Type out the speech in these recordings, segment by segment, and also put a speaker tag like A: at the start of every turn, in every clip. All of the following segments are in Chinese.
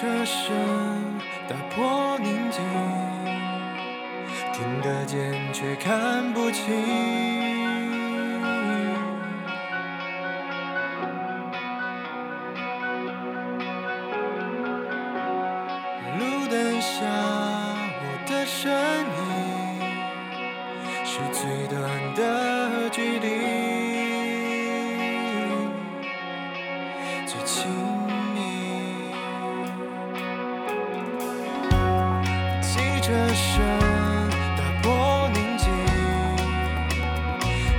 A: 车声打破宁静，听得见却看不清。路灯下，我的身影是最短的距离，汽车声打破宁静，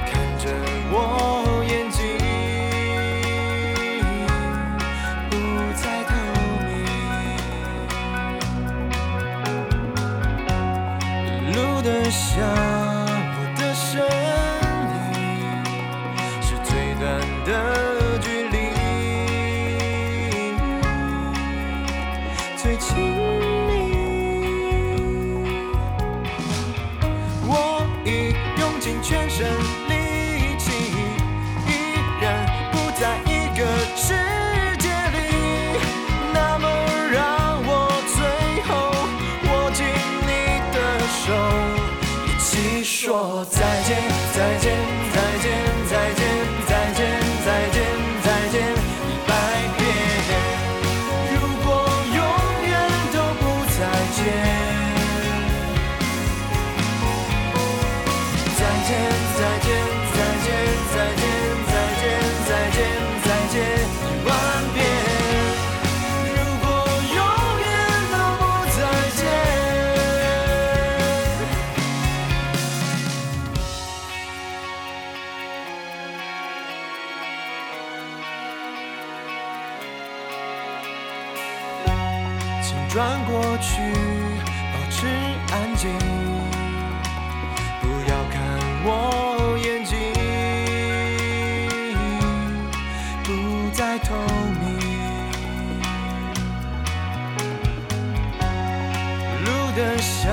A: 看着我眼睛，不再透明。路灯下，我的身影是最短的距离，最亲在请转过去，保持安静。不要看我眼睛，不再透明。路灯下，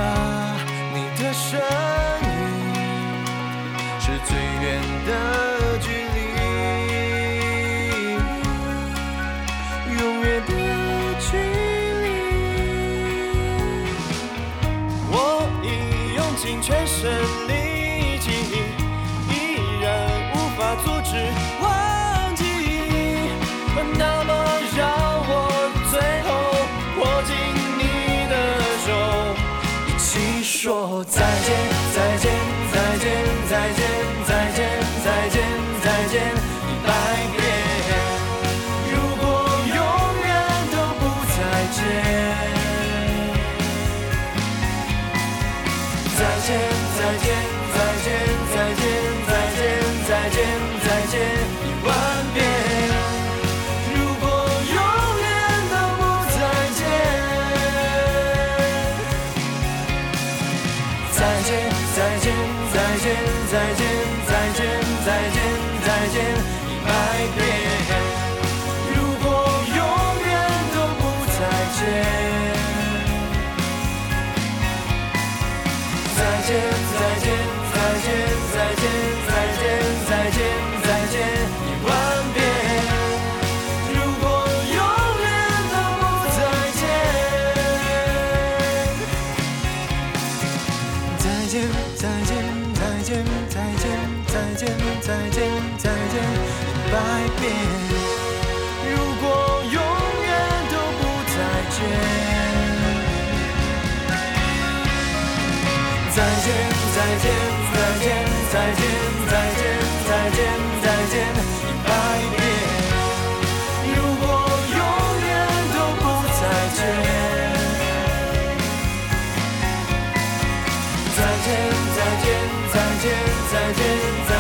A: 身力气，依然无法阻止忘记。那么让我最后握紧你的手，一起说再见，再见，再见，再见，再见，再见，再见，一百遍。再见，再见，再见，再见，再见，再见，再见，一万遍。如果永远都不再见。再见，再见，再见，再见，再见，再见，再见，一百遍。再见再见再见一百遍。如果永远都不再见再见再见再见再见再见再见再见一百遍。如果永远都不再见再见再见再见再见再见再